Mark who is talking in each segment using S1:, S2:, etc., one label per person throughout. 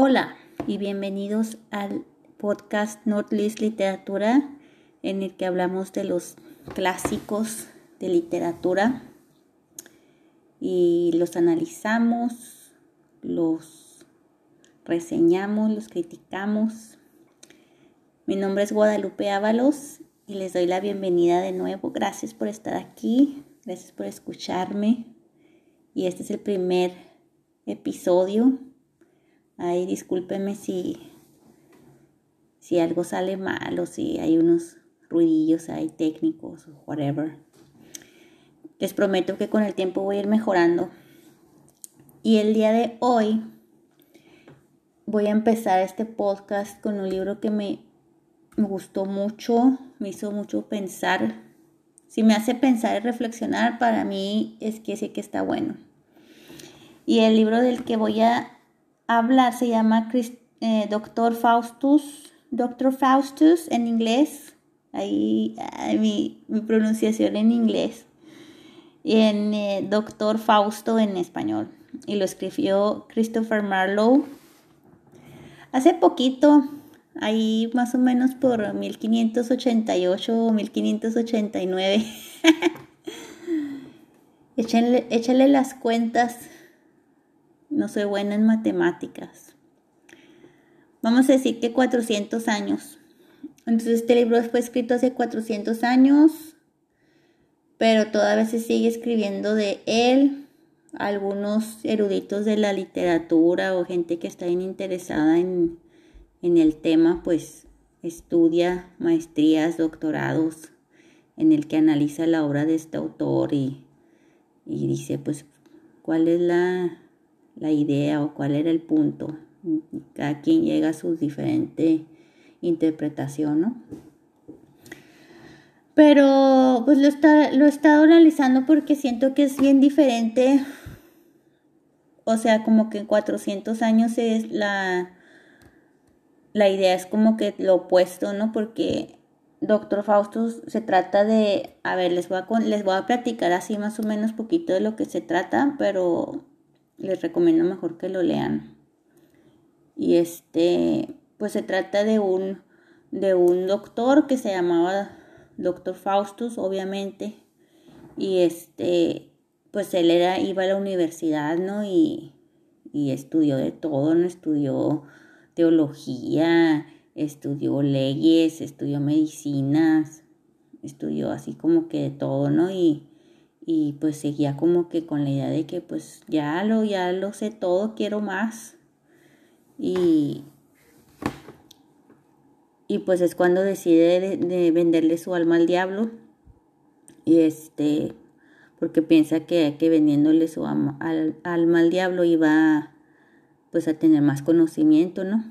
S1: Hola y bienvenidos al podcast Northlist Literatura en el que hablamos de los clásicos de literatura y los analizamos, los reseñamos, los criticamos. Mi nombre es Guadalupe Ábalos y les doy la bienvenida de nuevo. Gracias por estar aquí, gracias por escucharme y este es el primer episodio Ay, discúlpeme si, si algo sale mal o si hay unos ruidillos ahí técnicos whatever. Les prometo que con el tiempo voy a ir mejorando. Y el día de hoy voy a empezar este podcast con un libro que me, me gustó mucho, me hizo mucho pensar. Si me hace pensar y reflexionar, para mí es que sí que está bueno. Y el libro del que voy a habla se llama eh, Doctor Faustus, Doctor Faustus en inglés, ahí mi, pronunciación en inglés, en eh, Doctor Fausto en español, y lo escribió Christopher Marlowe. Hace poquito, ahí más o menos por 1588 o 1589. échale, échale las cuentas no soy buena en matemáticas. Vamos a decir que 400 años. Entonces este libro fue escrito hace 400 años, pero todavía se sigue escribiendo de él. Algunos eruditos de la literatura o gente que está bien interesada en, el tema, pues estudia maestrías, doctorados en el que analiza la obra de este autor y, y dice, pues, cuál es la, la idea o cuál era el punto. Cada quien llega a su diferente interpretación, ¿no? Pero pues lo, está, lo he estado analizando porque siento que es bien diferente. O sea, como que en 400 años es la, la idea es como que lo opuesto, ¿no? Porque Doctor Faustus se trata de, a ver, les voy a, les voy a platicar así más o menos poquito de lo que se trata, pero les recomiendo mejor que lo lean. Y este, pues se trata de un, de un doctor que se llamaba Doctor Faustus, obviamente. Y este, pues él era, iba a la universidad, ¿no? Y, y estudió de todo, ¿no? Estudió teología, estudió leyes, estudió medicinas, estudió así como que de todo, ¿no? Y, y pues seguía como que con la idea de que pues ya lo, ya lo sé todo, quiero más. Y, y pues es cuando decide de, venderle su alma al diablo. Y este, porque piensa que, que vendiéndole su alma al, alma al diablo iba pues a tener más conocimiento, ¿no?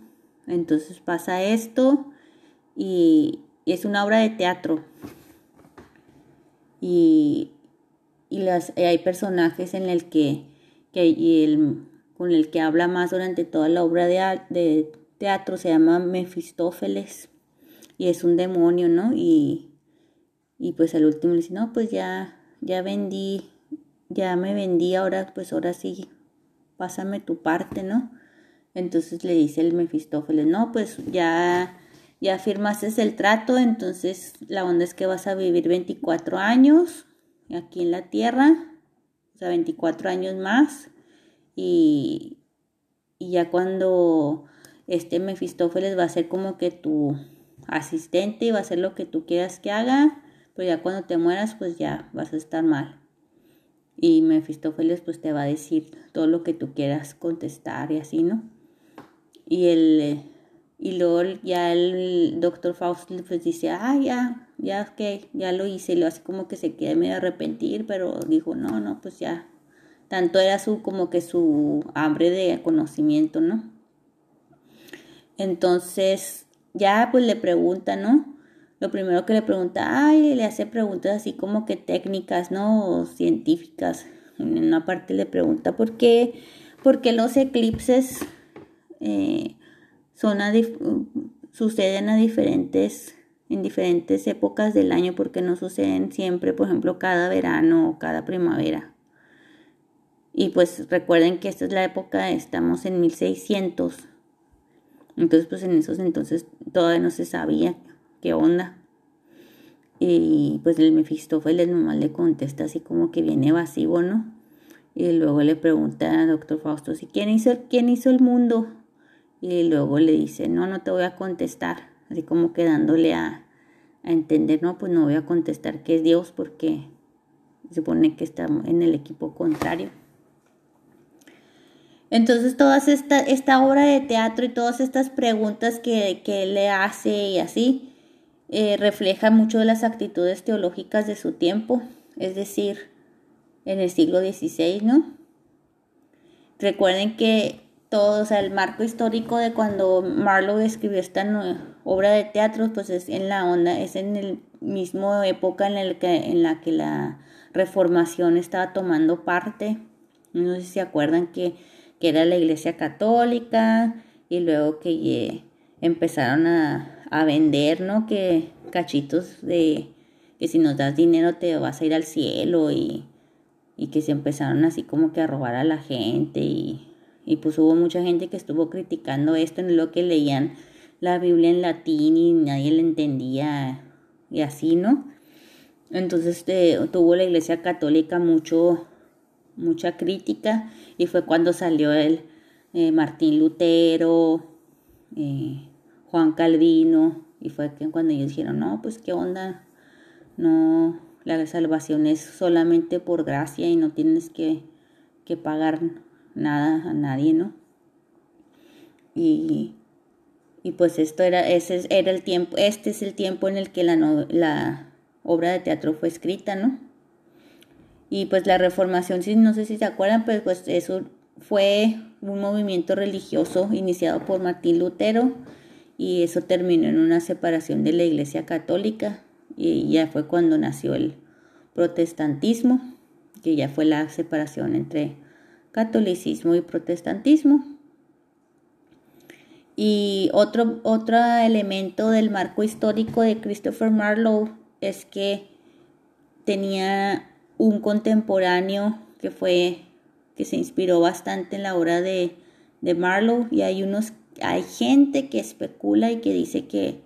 S1: Entonces pasa esto y, y es una obra de teatro. Y y las, eh, hay personajes en el que, que el, con el que habla más durante toda la obra de, de teatro se llama Mefistófeles y es un demonio, ¿no? Y, y pues al último le dice, no, pues ya, ya vendí, ya me vendí, ahora pues ahora sí, pásame tu parte, ¿no? Entonces le dice el Mefistófeles, no, pues ya, ya firmaste el trato, entonces la onda es que vas a vivir 24 años aquí en la tierra, o sea, 24 años más, y, y ya cuando este Mefistófeles va a ser como que tu asistente y va a hacer lo que tú quieras que haga, pero ya cuando te mueras, pues ya vas a estar mal. Y Mefistófeles pues te va a decir todo lo que tú quieras contestar y así, ¿no? Y el y luego ya el doctor Faust pues dice, ah, ya, ya que ya lo hice, lo hace como que se quede medio arrepentir, pero dijo, no, no, pues ya, tanto era su como que su hambre de conocimiento, ¿no? Entonces, ya pues le pregunta, ¿no? Lo primero que le pregunta, ay, le hace preguntas así como que técnicas, ¿no? Científicas. En una parte le pregunta por qué, por qué los eclipses eh, son suceden a diferentes en diferentes épocas del año porque no suceden siempre, por ejemplo, cada verano o cada primavera. Y pues recuerden que esta es la época, estamos en 1600, Entonces, pues en esos entonces todavía no se sabía qué onda. Y pues el Mefistófeles normal le contesta así como que viene evasivo, ¿no? Y luego le pregunta a doctor Fausto si quién hizo, quién hizo el mundo. Y luego le dice, no, no te voy a contestar. Así como quedándole a, a entender, no, pues no voy a contestar que es Dios porque se supone que está en el equipo contrario. Entonces, toda esta, esta obra de teatro y todas estas preguntas que, que él le hace y así, eh, refleja mucho de las actitudes teológicas de su tiempo, es decir, en el siglo XVI, ¿no? Recuerden que todo, o sea, el marco histórico de cuando Marlowe escribió esta obra de teatro, pues es en la onda, es en el mismo época en, el que, en la que la reformación estaba tomando parte. No sé si se acuerdan que, que era la iglesia católica y luego que empezaron a, a vender, ¿no? Que cachitos de que si nos das dinero te vas a ir al cielo y, y que se empezaron así como que a robar a la gente y, y pues hubo mucha gente que estuvo criticando esto en lo que leían la Biblia en latín y nadie le entendía y así, ¿no? Entonces eh, tuvo la Iglesia Católica mucho, mucha crítica y fue cuando salió el eh, Martín Lutero, eh, Juan Calvino, y fue cuando ellos dijeron, no, pues qué onda, no, la salvación es solamente por gracia y no tienes que, que pagar nada a nadie, ¿no? Y, y pues esto era, ese era el tiempo, este es el tiempo en el que la, la obra de teatro fue escrita, ¿no? Y pues la reformación, si no sé si se acuerdan, pues, pues eso fue un movimiento religioso iniciado por Martín Lutero y eso terminó en una separación de la Iglesia Católica y ya fue cuando nació el protestantismo, que ya fue la separación entre catolicismo y protestantismo. Y otro, otro elemento del marco histórico de Christopher Marlowe es que tenía un contemporáneo que fue que se inspiró bastante en la obra de, de Marlowe y hay unos hay gente que especula y que dice que,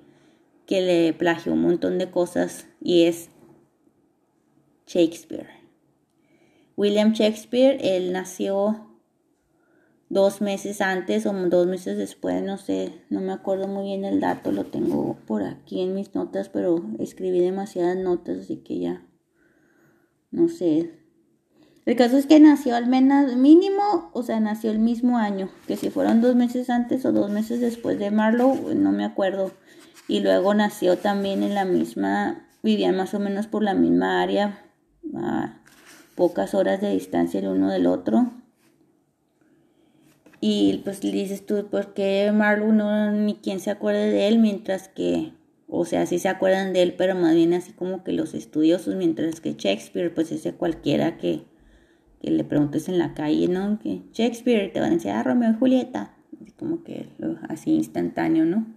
S1: que le plagió un montón de cosas y es Shakespeare. William Shakespeare, él nació dos meses antes o dos meses después, no sé, no me acuerdo muy bien el dato, lo tengo por aquí en mis notas, pero escribí demasiadas notas, así que ya, no sé, el caso es que nació al menos mínimo, o sea, nació el mismo año, que si fueron dos meses antes o dos meses después de Marlowe, no me acuerdo. Y luego nació también en la misma, vivían más o menos por la misma área, a pocas horas de distancia el uno del otro. Y pues le dices tú, ¿por qué Marlowe no, ni quien se acuerde de él? Mientras que, o sea, sí se acuerdan de él, pero más bien así como que los estudiosos, mientras que Shakespeare, pues ese cualquiera que que le preguntes en la calle, ¿no? Que Shakespeare te van a decir, ah, Romeo y Julieta, como que así instantáneo, ¿no?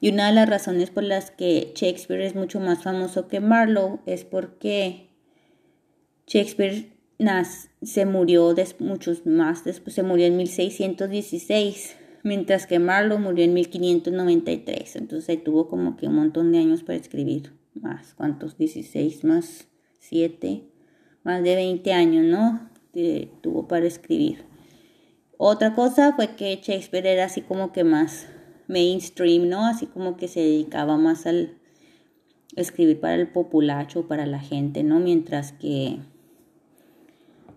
S1: Y una de las razones por las que Shakespeare es mucho más famoso que Marlowe es porque Shakespeare se murió muchos más después, se murió en 1616, mientras que Marlowe murió en 1593. Entonces tuvo como que un montón de años para escribir más. ¿Cuántos? 16 más 7 más de 20 años, ¿no? tuvo para escribir. Otra cosa fue que Shakespeare era así como que más mainstream, ¿no? Así como que se dedicaba más al escribir para el populacho, para la gente, ¿no? Mientras que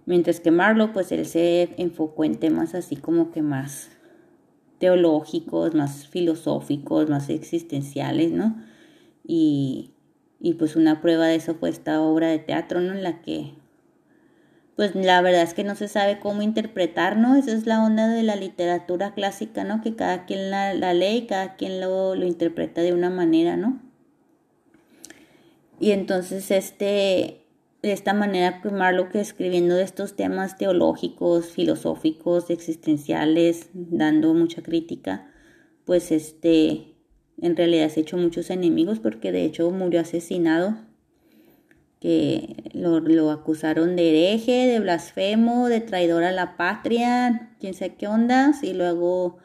S1: mientras que Marlowe pues él se enfocó en temas así como que más teológicos, más filosóficos, más existenciales, ¿no? Y, y pues una prueba de eso fue esta obra de teatro, ¿no? En la que pues la verdad es que no se sabe cómo interpretar, ¿no? Esa es la onda de la literatura clásica, ¿no? Que cada quien la, lee y cada quien lo, lo, interpreta de una manera, ¿no? Y entonces este, de esta manera, pues Marlowe que escribiendo de estos temas teológicos, filosóficos, existenciales, dando mucha crítica, pues este, en realidad se ha hecho muchos enemigos porque de hecho murió asesinado que lo, acusaron de hereje, de blasfemo, de traidor a la patria, quién sabe qué ondas, y luego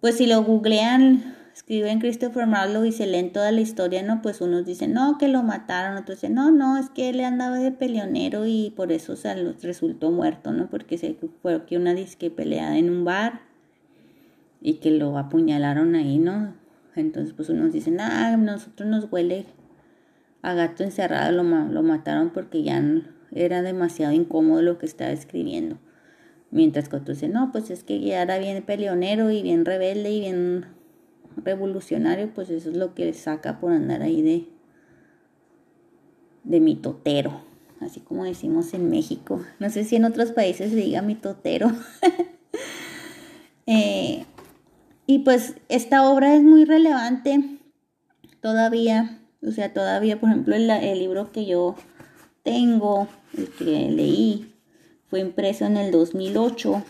S1: pues si lo googlean, escriben Christopher Marlowe y se leen toda la historia, ¿no? Pues unos dicen, no, que lo mataron, otros dicen, no, no, es que él andaba de peleonero y por eso se resultó muerto, ¿no? Porque se fue aquí una disque peleada en un bar y que lo apuñalaron ahí, ¿no? Entonces, pues unos dicen, ah, nosotros nos huele a gato encerrado, lo, lo mataron porque ya era demasiado incómodo lo que estaba escribiendo. Mientras que otros dicen, no, pues es que ya era bien peleonero y bien rebelde y bien revolucionario, pues eso es lo que saca por andar ahí de, de mitotero, así como decimos en México. No sé si en otros países se diga mitotero. eh, y pues esta obra es muy relevante todavía, o sea, todavía, por ejemplo, el, el libro que yo tengo, el que leí, fue impreso en el 2008,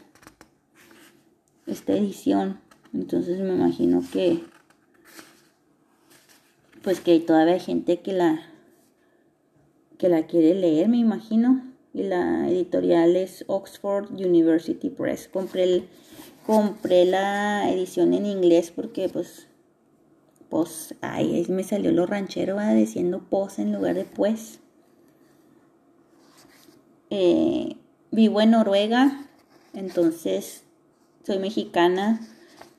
S1: esta edición. Entonces me imagino que, pues que todavía hay gente que la, que la quiere leer, me imagino. Y la editorial es Oxford University Press. Compré el, compré la edición en inglés porque pues pues ahí me salió lo ranchero va diciendo pos en lugar de pues eh, vivo en Noruega entonces soy mexicana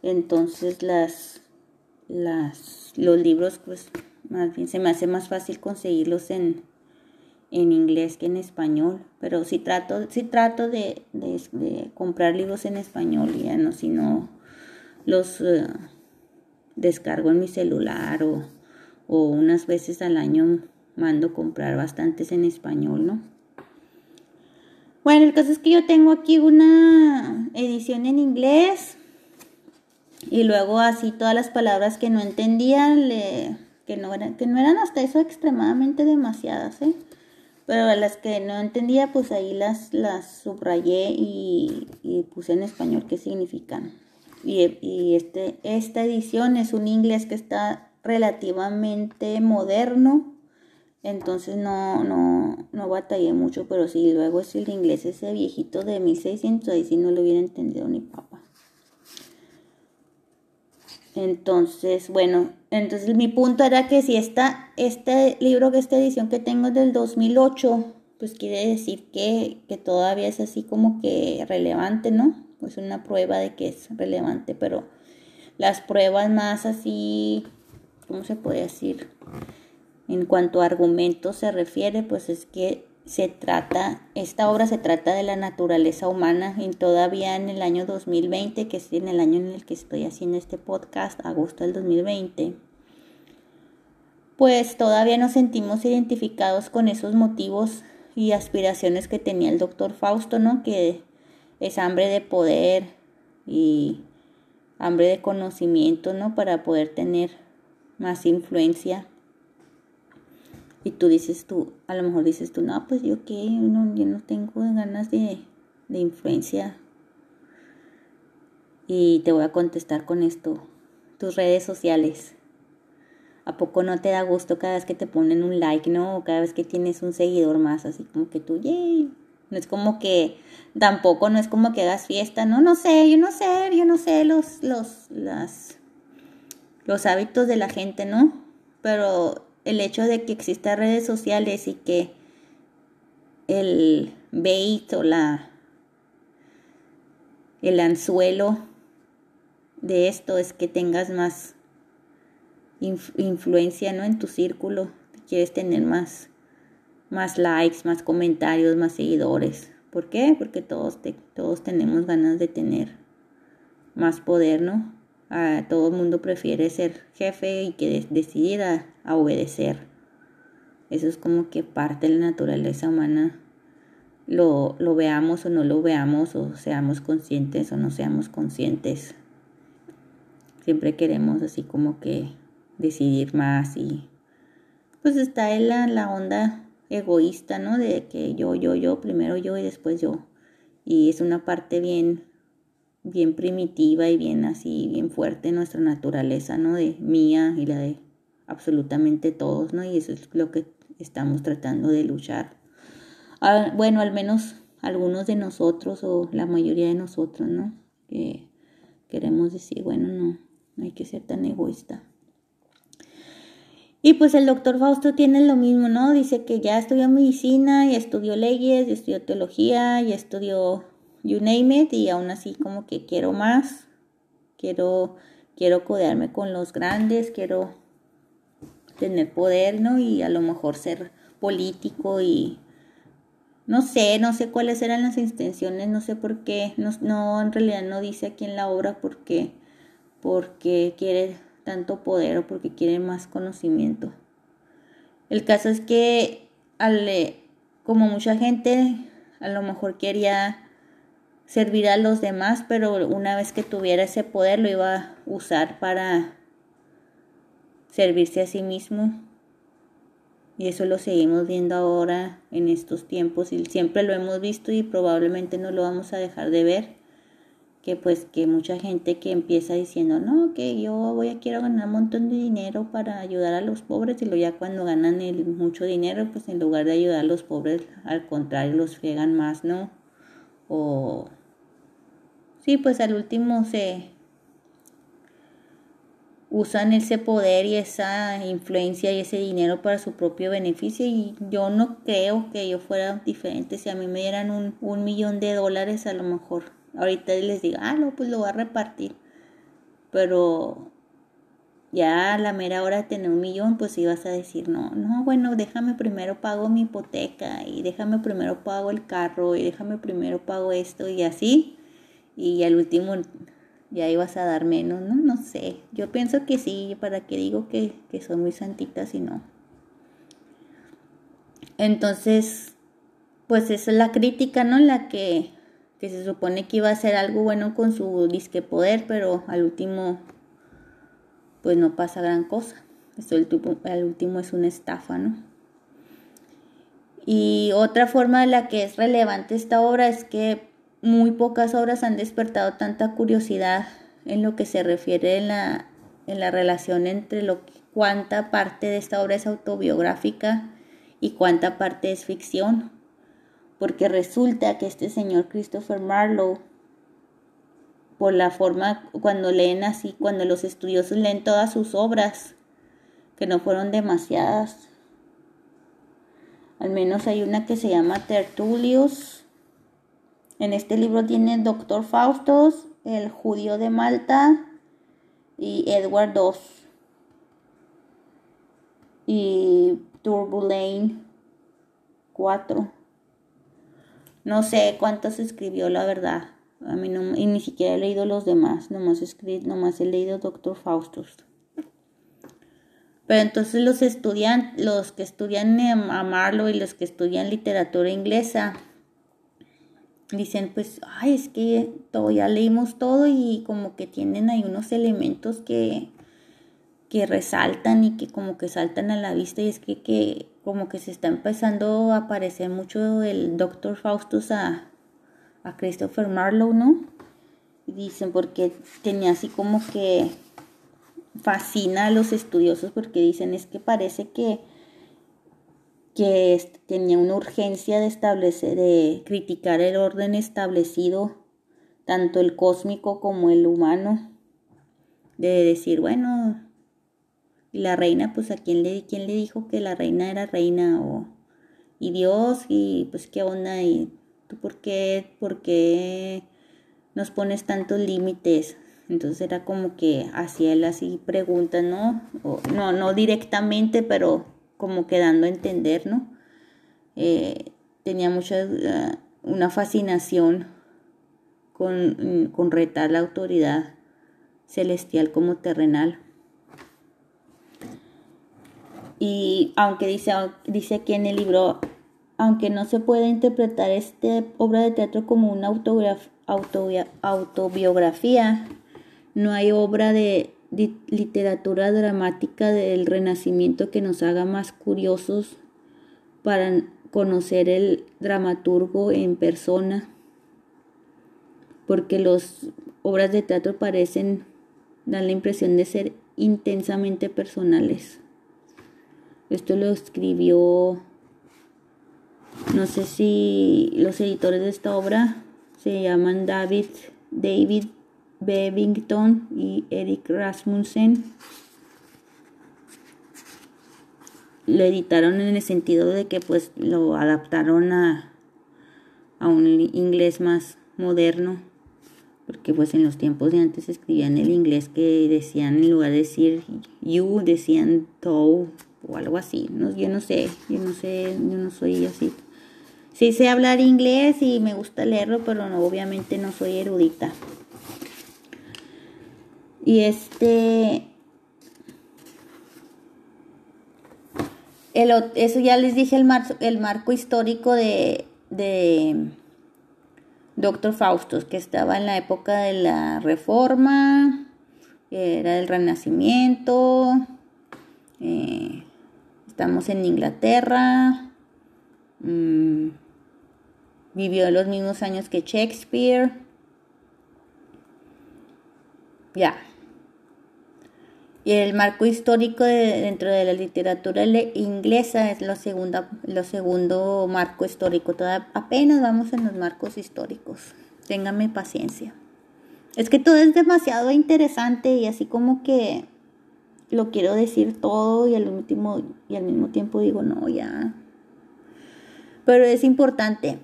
S1: entonces las las los libros pues más bien se me hace más fácil conseguirlos en en inglés que en español, pero sí trato, sí trato de, comprar libros en español, ya no, si no los eh, descargo en mi celular o, o unas veces al año mando comprar bastantes en español, ¿no? Bueno, el caso es que yo tengo aquí una edición en inglés y luego así todas las palabras que no entendía, que, no eran, que no eran hasta eso extremadamente demasiadas, ¿eh? Pero las que no entendía, pues ahí las, las subrayé y, puse en español qué significan. Y, este, esta edición es un inglés que está relativamente moderno, entonces no, no, no batallé mucho, pero sí, luego es el inglés ese viejito de 1600, ahí sí no lo hubiera entendido ni papá. Entonces, bueno, entonces mi punto era que si está este libro, que esta edición que tengo es del 2008, pues quiere decir que, que todavía es así como que relevante, ¿no? Pues una prueba de que es relevante, pero las pruebas más así, ¿cómo se puede decir? En cuanto a argumentos se refiere, pues es que se trata, esta obra se trata de la naturaleza humana y todavía en el año 2020, que es en el año en el que estoy haciendo este podcast, agosto del 2020, pues todavía nos sentimos identificados con esos motivos y aspiraciones que tenía el doctor Fausto, ¿no? Que es hambre de poder y hambre de conocimiento, ¿no? Para poder tener más influencia y tú dices tú, a lo mejor dices tú, no, pues yo qué, no, yo no tengo ganas de, de influencia. Y te voy a contestar con esto, tus redes sociales. ¿A poco no te da gusto cada vez que te ponen un like, no? O cada vez que tienes un seguidor más, así como que tú, yay. No es como que, tampoco no es como que hagas fiesta, no, no sé, yo no sé, yo no sé los, los, las, los hábitos de la gente, ¿no? Pero el hecho de que existan redes sociales y que el bait o la el anzuelo de esto es que tengas más influencia ¿no? en tu círculo quieres tener más más likes más comentarios más seguidores ¿por qué? porque todos todos tenemos ganas de tener más poder no a todo el mundo prefiere ser jefe y que decidir a, obedecer. Eso es como que parte de la naturaleza humana. Lo, lo veamos o no lo veamos, o seamos conscientes o no seamos conscientes. Siempre queremos así como que decidir más y pues está en la, la onda egoísta, ¿no? De que yo, yo, yo, primero yo y después yo. Y es una parte bien bien primitiva y bien así, bien fuerte nuestra naturaleza, ¿no? De mía y la de absolutamente todos, ¿no? Y eso es lo que estamos tratando de luchar. Bueno, al menos algunos de nosotros o la mayoría de nosotros, ¿no? Que, queremos decir, bueno, no, no hay que ser tan egoísta. Y pues el doctor Fausto tiene lo mismo, ¿no? Dice que ya estudió medicina, ya estudió leyes, ya estudió teología, ya estudió you name it, y aún así como que quiero más, quiero, quiero codearme con los grandes, quiero tener poder, ¿no? Y a lo mejor ser político y no sé, no sé cuáles eran las intenciones, no sé por qué, no, no en realidad no dice aquí en la obra por qué, porque quiere tanto poder o porque quiere más conocimiento. El caso es que al, como mucha gente a lo mejor quería servir a los demás, pero una vez que tuviera ese poder lo iba a usar para servirse a sí mismo. Y eso lo seguimos viendo ahora en estos tiempos y siempre lo hemos visto y probablemente no lo vamos a dejar de ver que pues que mucha gente que empieza diciendo, no, que yo voy a quiero ganar un montón de dinero para ayudar a los pobres y luego ya cuando ganan el mucho dinero, pues en lugar de ayudar a los pobres, al contrario, los friegan más, ¿no? O sí, pues al último se usan ese poder y esa influencia y ese dinero para su propio beneficio y yo no creo que yo fuera diferente si a mí me dieran un, un millón de dólares a lo mejor ahorita les digo, ah, no, pues lo voy a repartir. Pero ya a la mera hora de tener un millón, pues ibas a decir, no, no, bueno, déjame primero pago mi hipoteca y déjame primero pago el carro y déjame primero pago esto y así. Y al último ya ibas a dar menos, ¿no? No sé. Yo pienso que sí, para que digo que, que muy santitas y no. Entonces, pues es la crítica, ¿no? La que que se supone que iba a hacer algo bueno con su disque poder, pero al último pues no pasa gran cosa. Esto al último es una estafa, ¿no? Y otra forma de la que es relevante esta obra es que muy pocas obras han despertado tanta curiosidad en lo que se refiere en la, en la relación entre lo cuánta parte de esta obra es autobiográfica y cuánta parte es ficción porque resulta que este señor Christopher Marlowe, por la forma, cuando leen así, cuando los estudiosos leen todas sus obras, que no fueron demasiadas, al menos hay una que se llama Tertulius. En este libro tiene Doctor Faustos, El judío de Malta y Edward II. Y Turbulane 4. No sé cuántos escribió, la verdad. A mí no, y ni siquiera he leído los demás, nomás, escrito, nomás he leído Doctor Faustus. Pero entonces los estudiantes, los que estudian a Marlowe y los que estudian literatura inglesa, dicen pues, ay, es que todo, ya leímos todo y como que tienen ahí unos elementos que, que resaltan y que como que saltan a la vista y es que, que como que se está empezando a aparecer mucho el Dr. Faustus a, a Christopher Marlowe, ¿no? dicen porque tenía así como que fascina a los estudiosos porque dicen es que parece que que tenía una urgencia de establecer, de criticar el orden establecido, tanto el cósmico como el humano, de decir, bueno, y la reina, pues a quién le, quién le dijo que la reina era reina o y Dios y pues qué onda y tú por qué, por qué nos pones tantos límites. Entonces era como que hacía él así preguntas, ¿no? no, no directamente, pero como que dando a entender, ¿no? Eh, tenía mucha, uh, una fascinación con, con retar la autoridad celestial como terrenal. Y aunque dice, dice aquí en el libro, aunque no se puede interpretar esta obra de teatro como una autobiografía, no hay obra de literatura dramática del Renacimiento que nos haga más curiosos para conocer el dramaturgo en persona, porque las obras de teatro parecen dar la impresión de ser intensamente personales. Esto lo escribió, no sé si los editores de esta obra se llaman David, David Bevington y Eric Rasmussen lo editaron en el sentido de que pues lo adaptaron a, a un inglés más moderno porque pues en los tiempos de antes escribían el inglés que decían en lugar de decir you decían thou o algo así. No, yo no sé yo no sé yo no soy así. Sí sé hablar inglés y me gusta leerlo pero no, obviamente no soy erudita y este eso ya les dije el, el marco histórico de, de Doctor Faustus, que estaba en la época de la Reforma, era el Renacimiento, eh, estamos en Inglaterra, mm, vivió los mismos años que Shakespeare, ya. Y el marco histórico dentro de la literatura inglesa es lo, segunda, lo segundo marco histórico. Toda, apenas vamos en los marcos históricos. Téngame paciencia. Es que todo es demasiado interesante y así como que lo quiero decir todo y al último y al mismo tiempo digo no ya. Pero es importante.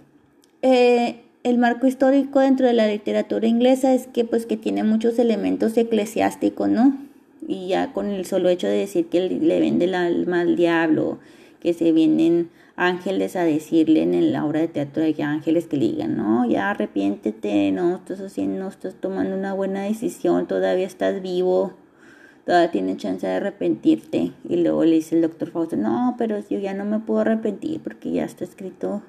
S1: Eh, el marco histórico dentro de la literatura inglesa es que pues que tiene muchos elementos eclesiásticos, ¿no? Y ya con el solo hecho de decir que le vende el alma al diablo, que se vienen ángeles a decirle en la obra de teatro de ángeles que le digan, no, ya arrepiéntete, no estás haciendo, no estás tomando una buena decisión, todavía estás vivo, todavía tienes chance de arrepentirte. Y luego le dice el doctor Fausto, no, pero yo ya no me puedo arrepentir porque ya está escrito,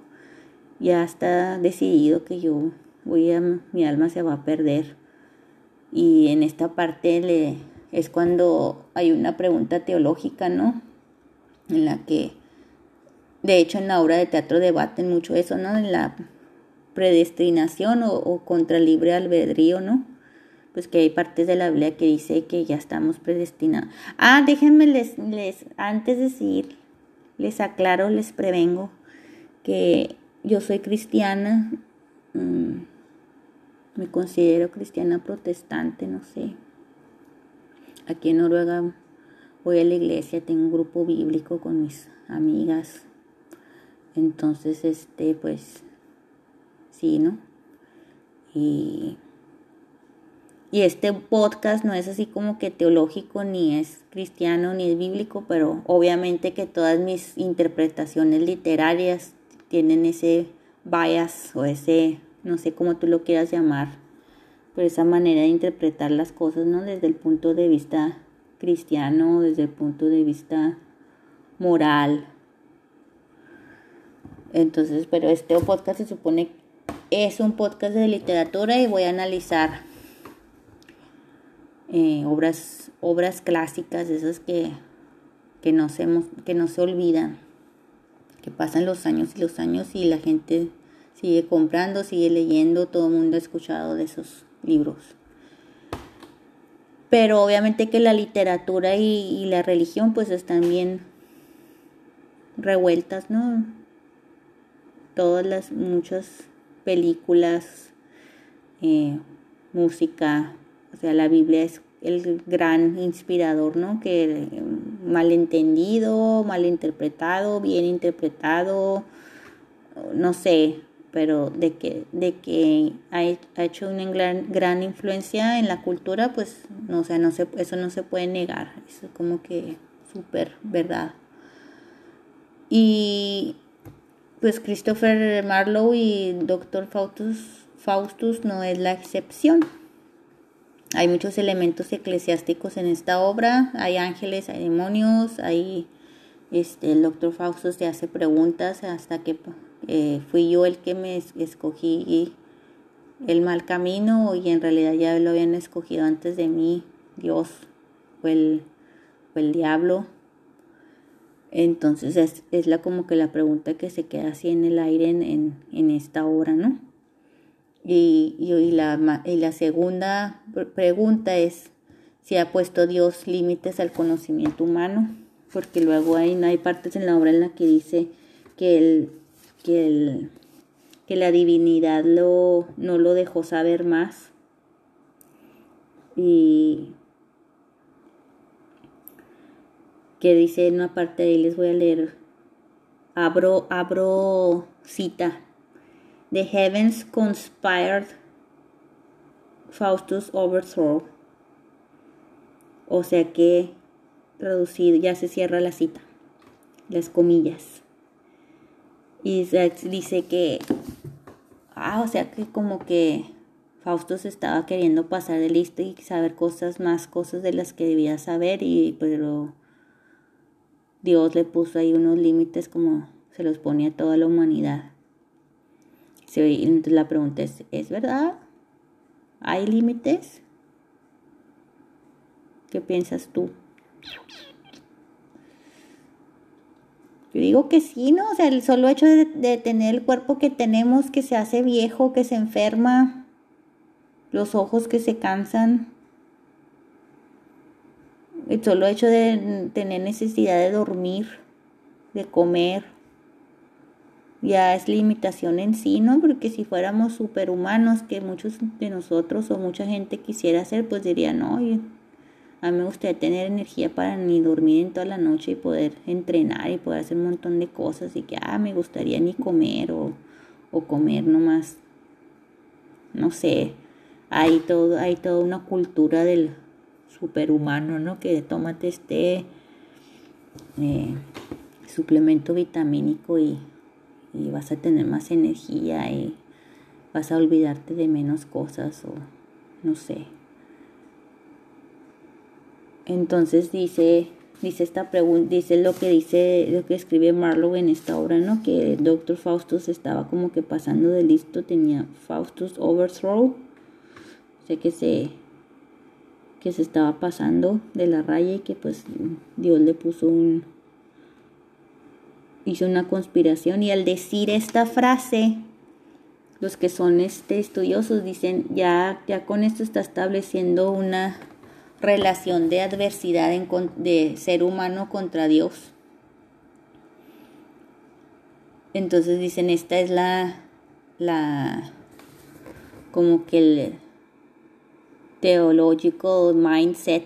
S1: ya está decidido que yo voy a, mi alma se va a perder. Y en esta parte le, es cuando hay una pregunta teológica, ¿no? En la que, de hecho, en la obra de teatro debaten mucho eso, ¿no? En la predestinación o, contra libre albedrío, ¿no? Pues que hay partes de la Biblia que dice que ya estamos predestinados. Ah, déjenme les, les, antes de decir, les aclaro, les prevengo que yo soy cristiana, mm, me considero cristiana protestante, no sé, Aquí en Noruega voy a la iglesia, tengo un grupo bíblico con mis amigas. Entonces, este, pues, sí, ¿no? Y, y este podcast no es así como que teológico, ni es cristiano, ni es bíblico, pero obviamente que todas mis interpretaciones literarias tienen ese bias o ese, no sé cómo tú lo quieras llamar, por esa manera de interpretar las cosas, ¿no? Desde el punto de vista cristiano, desde el punto de vista moral. Entonces, pero este podcast se supone es un podcast de literatura y voy a analizar eh, obras, obras clásicas, esas que, que, no se, que no se olvidan, que pasan los años y los años y la gente sigue comprando, sigue leyendo, todo el mundo ha escuchado de esos libros. Pero obviamente que la literatura y, la religión pues están bien revueltas, ¿no? Todas las, muchas películas, eh, música, o sea, la Biblia es el gran inspirador, ¿no? Que malentendido, mal interpretado, bien interpretado, no sé, pero de que, de que ha, hecho una gran, gran, influencia en la cultura, pues no, o no se, eso no se puede negar, es como que súper verdad. Y pues Christopher Marlowe y Dr. Faustus, Faustus no es la excepción. Hay muchos elementos eclesiásticos en esta obra, hay ángeles, hay demonios, hay este el Dr. Faustus te hace preguntas hasta que eh, fui yo el que me escogí el mal camino y en realidad ya lo habían escogido antes de mí, Dios o el, el diablo. Entonces es, es, la como que la pregunta que se queda así en el aire en, en, esta hora, ¿no? Y, y, la, y la segunda pregunta es si ha puesto Dios límites al conocimiento humano, porque luego hay, hay partes en la obra en la que dice que el, que, el, que la divinidad lo, no lo dejó saber más. y que dice en una parte de ahí, les voy a leer, abro, abro cita. The heavens conspired Faustus overthrow. O sea que traducido, ya se cierra la cita, las comillas. Y dice que, ah, o sea que como que Faustus estaba queriendo pasar de listo y saber cosas, más cosas de las que debía saber, y pero Dios le puso ahí unos límites como se los pone a toda la humanidad. Entonces la pregunta es, ¿es verdad? ¿Hay límites? ¿Qué piensas tú? Yo digo que sí, ¿no? O sea, el solo hecho de, tener el cuerpo que tenemos, que se hace viejo, que se enferma, los ojos que se cansan, el solo hecho de tener necesidad de dormir, de comer, ya es limitación en sí, ¿no? Porque si fuéramos superhumanos, que muchos de nosotros o mucha gente quisiera hacer, pues diría, no, a mí me gustaría tener energía para ni dormir en toda la noche y poder entrenar y poder hacer un montón de cosas y que, ah, me gustaría ni comer o, o comer nomás, no sé, hay todo, hay toda una cultura del superhumano, ¿no? Que tómate este eh, suplemento vitamínico y, y vas a tener más energía y vas a olvidarte de menos cosas o no sé. Entonces dice, dice esta pregunta, dice lo que dice, lo que escribe Marlowe en esta obra, ¿no? Que el Dr. Faustus estaba como que pasando de listo, tenía Faustus Overthrow. sé que se que se estaba pasando de la raya y que pues Dios le puso un hizo una conspiración y al decir esta frase los que son este estudiosos dicen ya ya con esto está estableciendo una relación de adversidad de ser humano contra Dios entonces dicen esta es la la como que el theological mindset,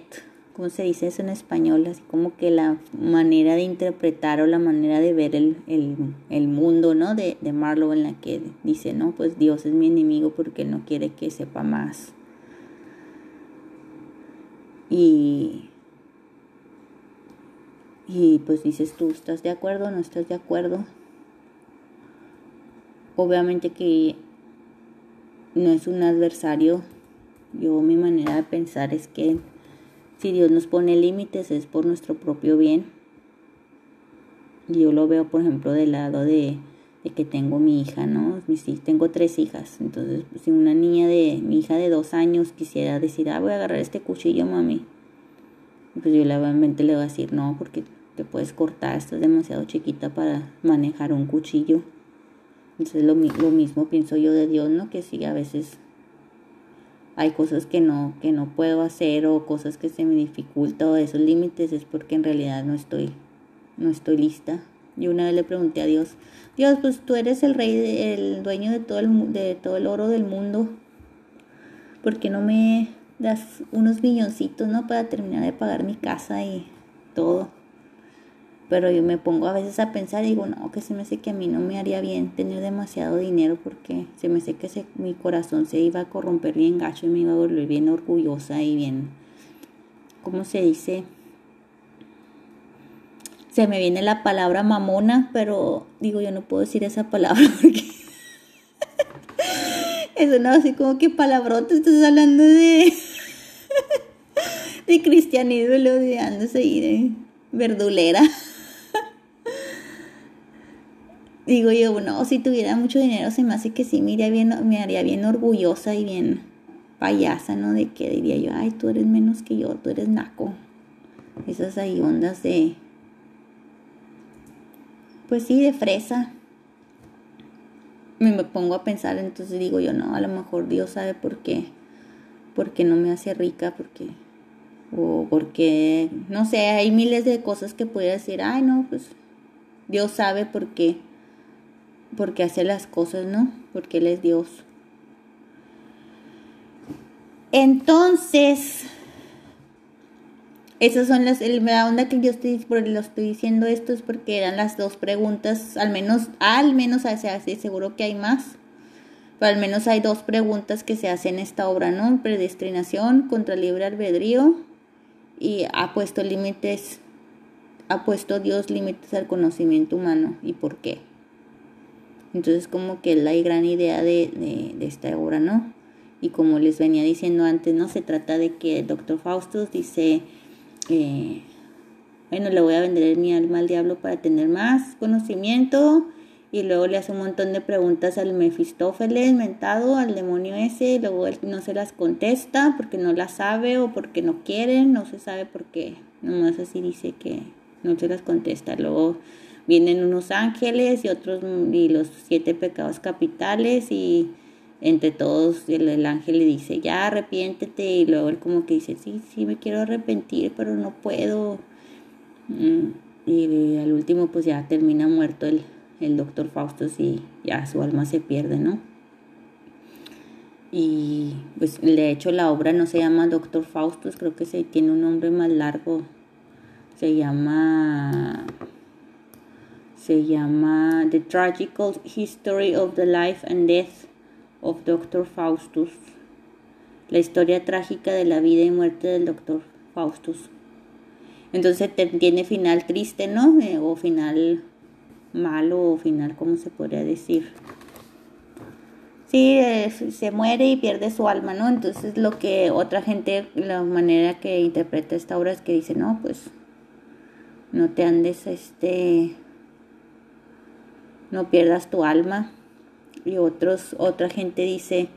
S1: ¿cómo se dice eso en español? Así como que la manera de interpretar o la manera de ver el, el, mundo, ¿no? De, de Marlowe en la que dice, no, pues Dios es mi enemigo porque no quiere que sepa más. Y, y pues dices tú, ¿estás de acuerdo o no estás de acuerdo? Obviamente que no es un adversario yo mi manera de pensar es que si Dios nos pone límites es por nuestro propio bien. Yo lo veo, por ejemplo, del lado de, que tengo mi hija, ¿no? tengo tres hijas. Entonces, si una niña de, mi hija de dos años quisiera decir, ah, voy a agarrar este cuchillo, mami. Pues yo obviamente le voy a decir, no, porque te puedes cortar, estás demasiado chiquita para manejar un cuchillo. Entonces, lo, lo mismo pienso yo de Dios, ¿no? Que sí, a veces hay cosas que no, que no puedo hacer o cosas que se me dificulta o esos límites es porque en realidad no estoy, no estoy lista. Y una vez le pregunté a Dios, Dios, pues tú eres el rey, el dueño de todo el, de todo el oro del mundo. ¿Por qué no me das unos milloncitos, no? Para terminar de pagar mi casa y todo pero yo me pongo a veces a pensar y digo, no, que se me hace que a mí no me haría bien tener demasiado dinero porque se me hace que mi corazón se iba a corromper bien gacho y me iba a volver bien orgullosa y bien, ¿cómo se dice? Se me viene la palabra mamona, pero digo, yo no puedo decir esa palabra porque es una así como que palabrote, estás hablando de de cristianismo y lo de ahí de verdulera. digo yo, no, si tuviera mucho dinero se me hace que sí me haría bien, me haría bien orgullosa y bien payasa, ¿no? De que diría yo, ay, tú eres menos que yo, tú eres naco. Esas ahí ondas de, pues sí, de fresa. Me pongo a pensar, entonces digo yo, no, a lo mejor Dios sabe por qué, porque no me hace rica, porque, o porque, no sé, hay miles de cosas que puede decir, ay, no, pues Dios sabe por qué porque hace las cosas, ¿no? Porque Él es Dios. Entonces, esas son las, la onda que yo estoy, lo estoy diciendo esto es porque eran las dos preguntas, al menos, al menos, se hace, seguro que hay más, pero al menos hay dos preguntas que se hacen en esta obra, ¿no? Predestinación contra libre albedrío y ha puesto límites, ha puesto Dios límites al conocimiento humano y por qué. Entonces como que la gran idea de, de esta obra, ¿no? Y como les venía diciendo antes, no se trata de que el doctor Faustus dice, bueno, le voy a vender mi alma al diablo para tener más conocimiento. Y luego le hace un montón de preguntas al Mefistófeles, mentado, al demonio ese. Y luego él no se las contesta porque no las sabe o porque no quiere, no se sabe por qué. Nomás así dice que no se las contesta. Luego vienen unos ángeles y otros, y los siete pecados capitales y entre todos el, ángel le dice, ya arrepiéntete y luego él como que dice, sí, sí, me quiero arrepentir, pero no puedo. Mm, y, al último pues ya termina muerto el, el doctor Faustus y ya su alma se pierde, ¿no? Y pues de hecho la obra no se llama Doctor Faustus, creo que se tiene un nombre más largo. Se llama se llama The Tragical History of the Life and Death of Dr. Faustus, la historia trágica de la vida y muerte del Dr. Faustus. Entonces tiene final triste, ¿no? Eh, o final malo, o final, ¿cómo se podría decir? Sí, se muere y pierde su alma, ¿no? Entonces lo que otra gente, la manera que interpreta esta obra es que dice, no, pues no te andes, este, no pierdas tu alma, y otros, otra gente dice,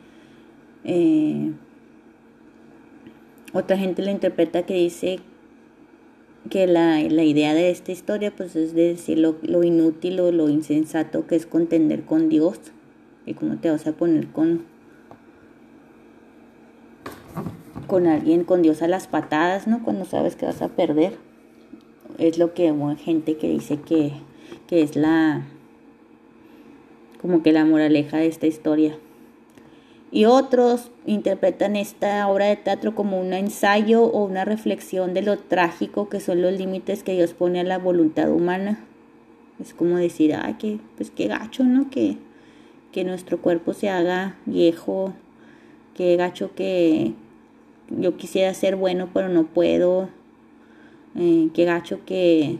S1: eh, otra gente lo interpreta que dice que la, idea de esta historia pues es de decir lo, lo, inútil o lo insensato que es contender con Dios y cómo te vas a poner con con alguien con Dios a las patadas no cuando sabes que vas a perder. Es lo que hay gente que dice que, que es la como que la moraleja de esta historia. Y otros interpretan esta obra de teatro como un ensayo o una reflexión de lo trágico que son los límites que Dios pone a la voluntad humana. Es como decir, ay, que, pues qué gacho, ¿no? Que, que nuestro cuerpo se haga viejo, qué gacho que yo quisiera ser bueno pero no puedo, eh, qué gacho que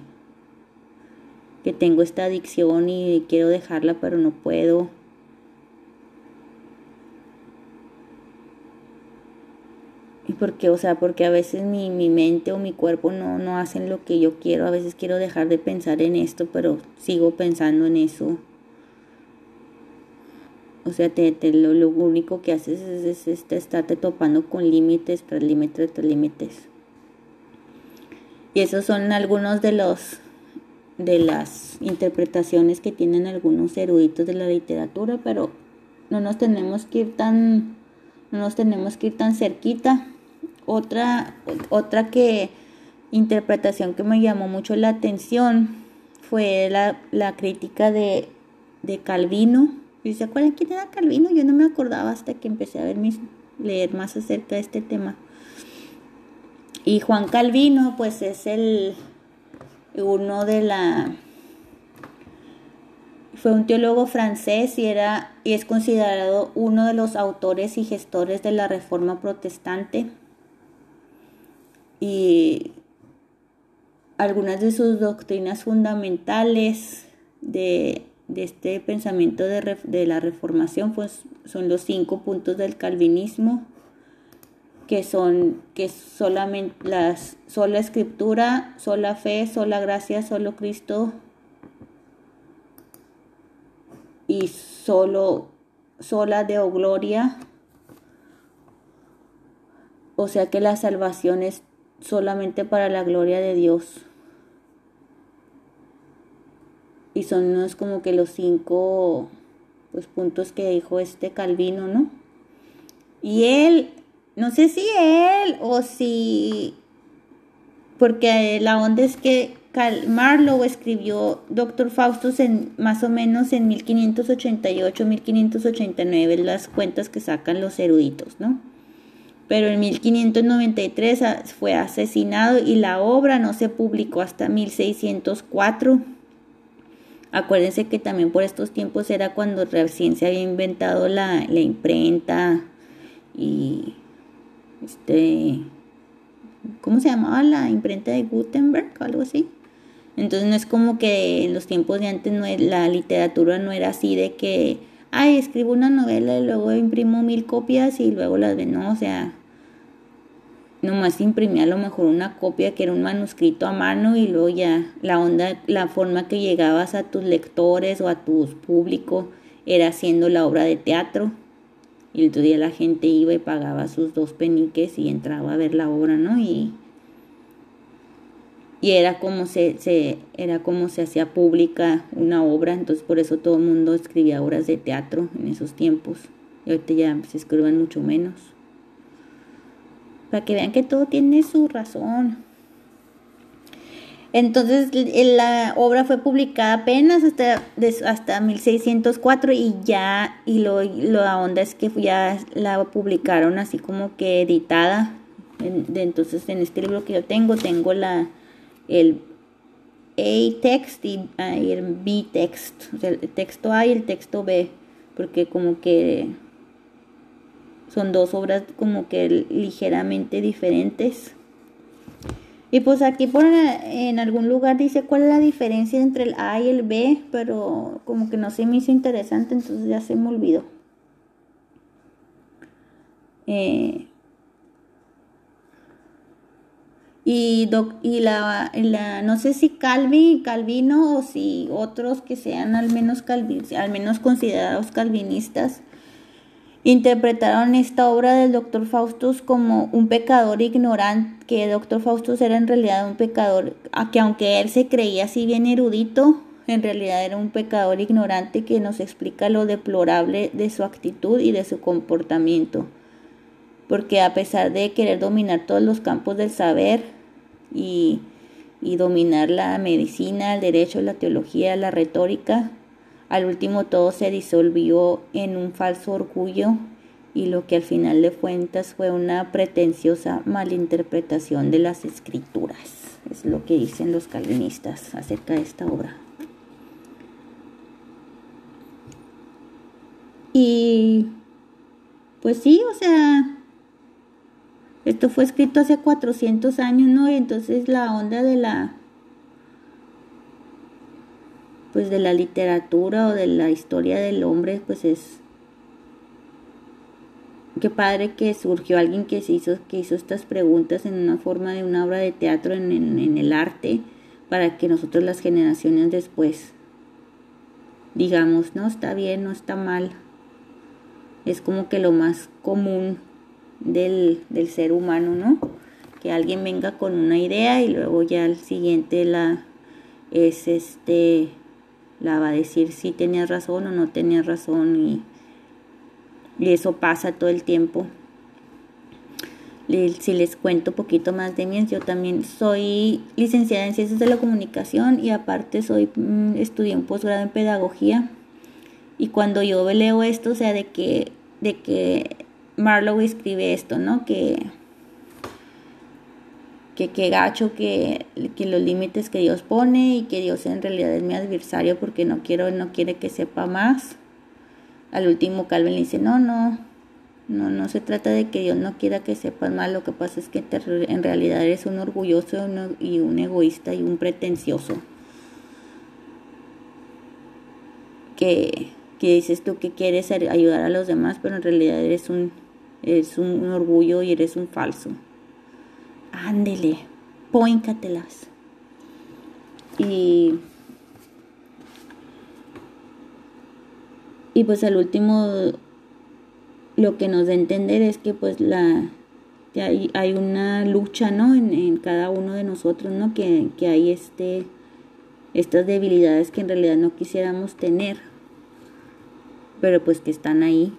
S1: que tengo esta adicción y quiero dejarla pero no puedo. Y porque, o sea, porque a veces mi, mi mente o mi cuerpo no, no hacen lo que yo quiero. A veces quiero dejar de pensar en esto, pero sigo pensando en eso. O sea, te, te, lo, lo, único que haces es, es, estarte topando con límites tras límites tras límites. Y esos son algunos de los de las interpretaciones que tienen algunos eruditos de la literatura, pero no nos tenemos que ir tan, no nos tenemos que ir tan cerquita. Otra, otra que interpretación que me llamó mucho la atención fue la, la crítica de, de Calvino. ¿Y se acuerdan quién era Calvino? Yo no me acordaba hasta que empecé a ver mis, leer más acerca de este tema. Y Juan Calvino, pues es el, uno de la fue un teólogo francés y era y es considerado uno de los autores y gestores de la Reforma protestante. Y algunas de sus doctrinas fundamentales de, este pensamiento de, de, la reformación pues, son los cinco puntos del calvinismo que son que solamente las sola escritura, sola fe, sola gracia, solo Cristo y solo sola Deo gloria. O sea que la salvación es solamente para la gloria de Dios. Y son unos como que los cinco pues, puntos que dijo este Calvino, ¿no? Y él no sé si él o si, porque la onda es que Marlowe escribió Doctor Faustus en más o menos en 1588, 1589, las cuentas que sacan los eruditos, ¿no? pero en 1593 fue asesinado y la obra no se publicó hasta 1604. Acuérdense que también por estos tiempos era cuando recién se había inventado la, la imprenta y este ¿cómo se llamaba la imprenta de Gutenberg? Algo así. Entonces no es como que en los tiempos de antes no, la literatura no era así de que, ay, escribo una novela y luego imprimo mil copias y luego las ven, no, o sea, nomás imprimía a lo mejor una copia que era un manuscrito a mano y luego ya la onda, la forma que llegabas a tus lectores o a tu público era haciendo la obra de teatro. Y entonces ya la gente iba y pagaba sus dos peniques y entraba a ver la obra, ¿no? Y, y era como se, se, era como se hacía pública una obra, entonces por eso todo el mundo escribía obras de teatro en esos tiempos. Y ahorita ya se escriben mucho menos. Para que vean que todo tiene su razón. Entonces la obra fue publicada apenas hasta, hasta 1604 y ya, y lo, la onda es que ya la publicaron así como que editada. entonces en este libro que yo tengo, tengo la, el A text y, ah, el B text, o sea, el texto A y el texto B, porque como que son dos obras como que ligeramente diferentes. Y pues aquí por en algún lugar dice cuál es la diferencia entre el A y el B, pero como que no se me hizo interesante, entonces ya se me olvidó. Eh, y, y la, la, no sé si Calvin, Calvino o si otros que sean al menos, calvin, al menos considerados calvinistas interpretaron esta obra del doctor Faustus como un pecador ignorante, que el doctor Faustus era en realidad un pecador, que aunque él se creía así bien erudito, en realidad era un pecador ignorante que nos explica lo deplorable de su actitud y de su comportamiento. Porque a pesar de querer dominar todos los campos del saber y, y dominar la medicina, el derecho, la teología, la retórica, al último todo se disolvió en un falso orgullo y lo que al final de cuentas fue una pretenciosa malinterpretación de las escrituras. Es lo que dicen los calvinistas acerca de esta obra. Y pues sí, o sea, esto fue escrito hace 400 años, ¿no? Y entonces la onda de la pues de la literatura o de la historia del hombre, pues es qué padre que surgió alguien que se hizo, que hizo estas preguntas en una forma de una obra de teatro en, en el arte, para que nosotros las generaciones después digamos, no está bien, no está mal. Es como que lo más común del, del ser humano, ¿no? Que alguien venga con una idea y luego ya el siguiente la es este la va a decir si tenías razón o no tenías razón y, eso pasa todo el tiempo. Si les cuento un poquito más de mí, yo también soy licenciada en Ciencias de la Comunicación y aparte soy mm, estudié un posgrado en Pedagogía. Y cuando yo leo esto, o sea, de que, de que Marlowe escribe esto, ¿no? Que que qué gacho que, que, los límites que Dios pone y que Dios en realidad es mi adversario porque no quiero, no quiere que sepa más. Al último Calvin le dice, no, no, no, no se trata de que Dios no quiera que sepas más, lo que pasa es que en realidad eres un orgulloso y un egoísta y un pretencioso. Que, que dices tú que quieres ayudar a los demás, pero en realidad eres un, eres un orgullo y eres un falso. Ándele, póincatelas. Y, y pues al último lo que nos da a entender es que pues la hay, hay una lucha no en, en, cada uno de nosotros no que, que hay este estas debilidades que en realidad no quisiéramos tener pero pues que están ahí.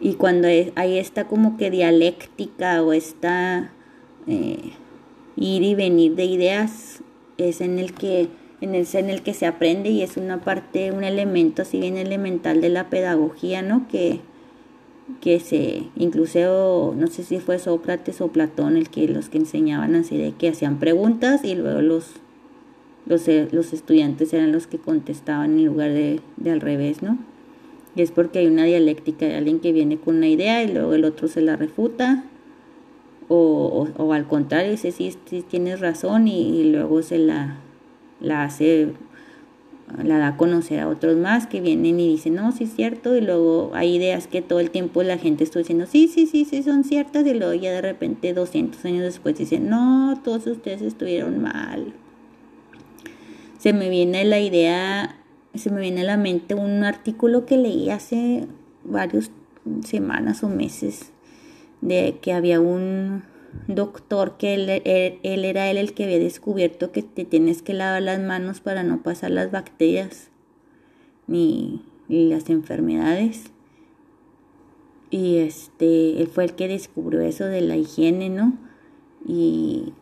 S1: Y cuando hay esta como que dialéctica o esta eh, ir y venir de ideas es en el que en el, en el que se aprende y es una parte un elemento así bien elemental de la pedagogía no que que se, incluso no sé si fue Sócrates o Platón el que los que enseñaban así de que hacían preguntas y luego los, los, eh, los estudiantes eran los que contestaban en lugar de, de al revés, ¿no? Y es porque hay una dialéctica de alguien que viene con una idea y luego el otro se la refuta. O, o, al contrario, dice, sí, sí tienes razón y, luego se la, la hace la da a conocer a otros más que vienen y dicen, no, sí es cierto, y luego hay ideas que todo el tiempo la gente está diciendo, sí, sí, sí, sí, son ciertas, y luego ya de repente 200 años después dicen, no, todos ustedes estuvieron mal. Se me viene la idea, se me viene a la mente un artículo que leí hace varias semanas o meses, de que había un doctor que él, era él el que había descubierto que te tienes que lavar las manos para no pasar las bacterias ni, las enfermedades. Y este, él fue el que descubrió eso de la higiene, ¿no? Y,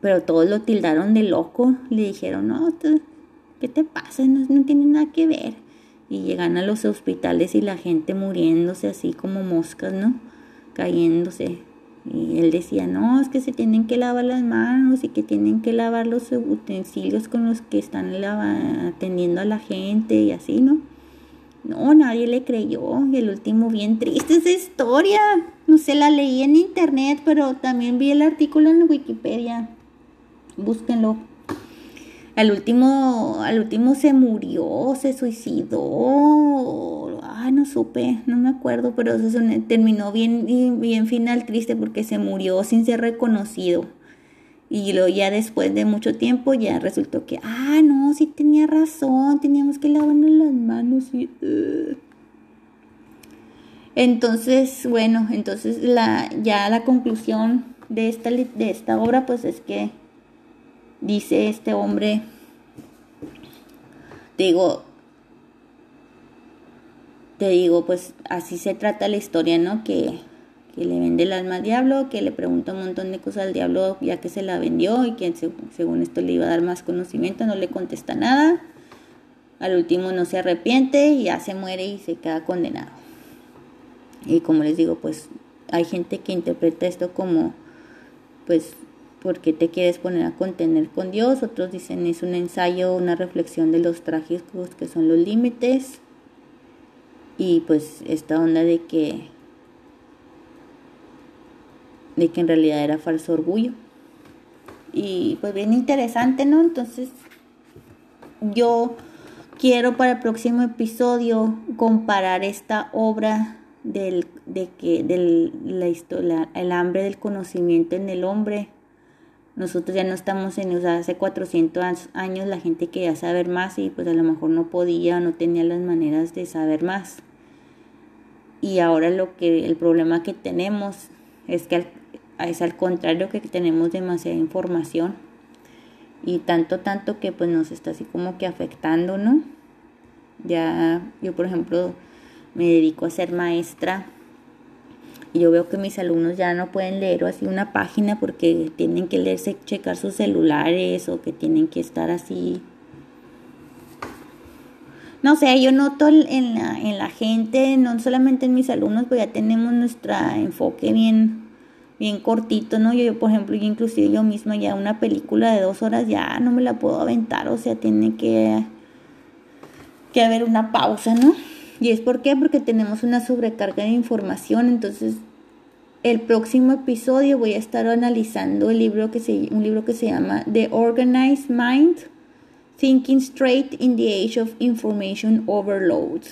S1: pero todos lo tildaron de loco, le dijeron, no, ¿qué te pasa? No, no tiene nada que ver. Y llegan a los hospitales y la gente muriéndose así como moscas, ¿no? Cayéndose y él decía, no, es que se tienen que lavar las manos y que tienen que lavar los utensilios con los que están atendiendo a la gente y así, ¿no? No, nadie le creyó. Y el último, bien triste esa historia. No sé, la leí en internet, pero también vi el artículo en Wikipedia. Búsquenlo. Al último, al último se murió, se suicidó. Ah, no supe, no me acuerdo, pero eso terminó bien, bien final triste porque se murió sin ser reconocido. Y luego ya después de mucho tiempo ya resultó que, ah, no, sí tenía razón, teníamos que lavarnos las manos y... Uh. Entonces, bueno, entonces la, ya la conclusión de esta, de esta obra pues es que dice este hombre, digo, te digo, pues así se trata la historia, ¿no? Que, que le vende el alma al diablo, que le pregunta un montón de cosas al diablo ya que se la vendió y que según esto le iba a dar más conocimiento, no le contesta nada. Al último no se arrepiente y ya se muere y se queda condenado. Y como les digo, pues hay gente que interpreta esto como, pues porque te quieres poner a contener con Dios, otros dicen es un ensayo, una reflexión de los trágicos que son los límites. Y pues esta onda de que de que en realidad era falso orgullo. Y pues bien interesante, ¿no? Entonces yo quiero para el próximo episodio comparar esta obra del, de que del, la historia, el hambre del conocimiento en el hombre nosotros ya no estamos en, o sea, hace 400 años la gente quería saber más y pues a lo mejor no podía, no tenía las maneras de saber más. Y ahora lo que, el problema que tenemos es que es al contrario que tenemos demasiada información y tanto, tanto que pues nos está así como que afectando, ¿no? Ya yo por ejemplo me dedico a ser maestra y yo veo que mis alumnos ya no pueden leer así una página porque tienen que leerse, checar sus celulares o que tienen que estar así. No sé, yo noto en la, en la gente, no solamente en mis alumnos, pues ya tenemos nuestro enfoque bien, bien cortito, ¿no? Yo, yo, por ejemplo, yo inclusive yo misma ya una película de dos horas ya no me la puedo aventar, o sea, tiene que, que haber una pausa, ¿no? ¿Y es por qué? Porque tenemos una sobrecarga de información. Entonces, el próximo episodio voy a estar analizando el libro que se, un libro que se llama The Organized Mind, Thinking Straight in the Age of Information Overload.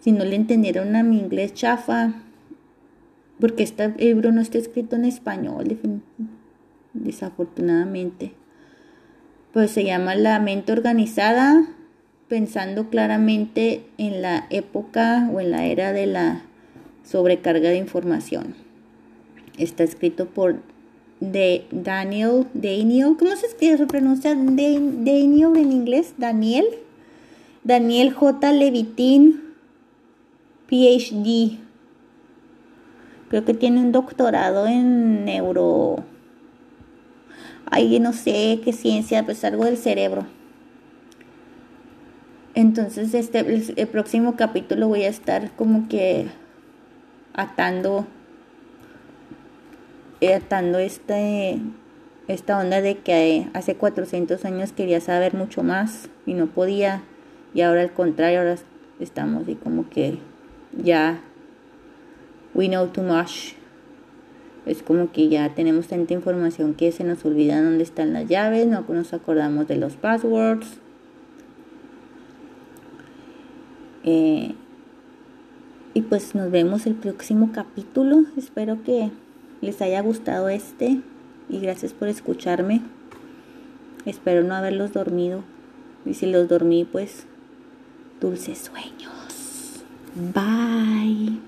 S1: Si no le entendieron a mi inglés chafa, porque este libro no está escrito en español, desafortunadamente. Pues se llama La mente organizada pensando claramente en la época o en la era de la sobrecarga de información. Está escrito por de Daniel, Daniel, ¿cómo se escribe? ¿Se pronuncia Daniel en inglés? Daniel. Daniel J. Levitin, PhD. Creo que tiene un doctorado en neuro. Ay, no sé qué ciencia, pues algo del cerebro Entonces, este, el, próximo capítulo voy a estar como que atando, eh, atando este, esta onda de que hace 400 años quería saber mucho más y no podía. Y ahora al contrario, ahora estamos y como que ya we know too much. Es como que ya tenemos tanta información que se nos olvida dónde están las llaves, no nos acordamos de los passwords. Eh, y pues nos vemos el próximo capítulo. Espero que les haya gustado este y gracias por escucharme. Espero no haberlos dormido. Y si los dormí, pues dulces sueños. Bye.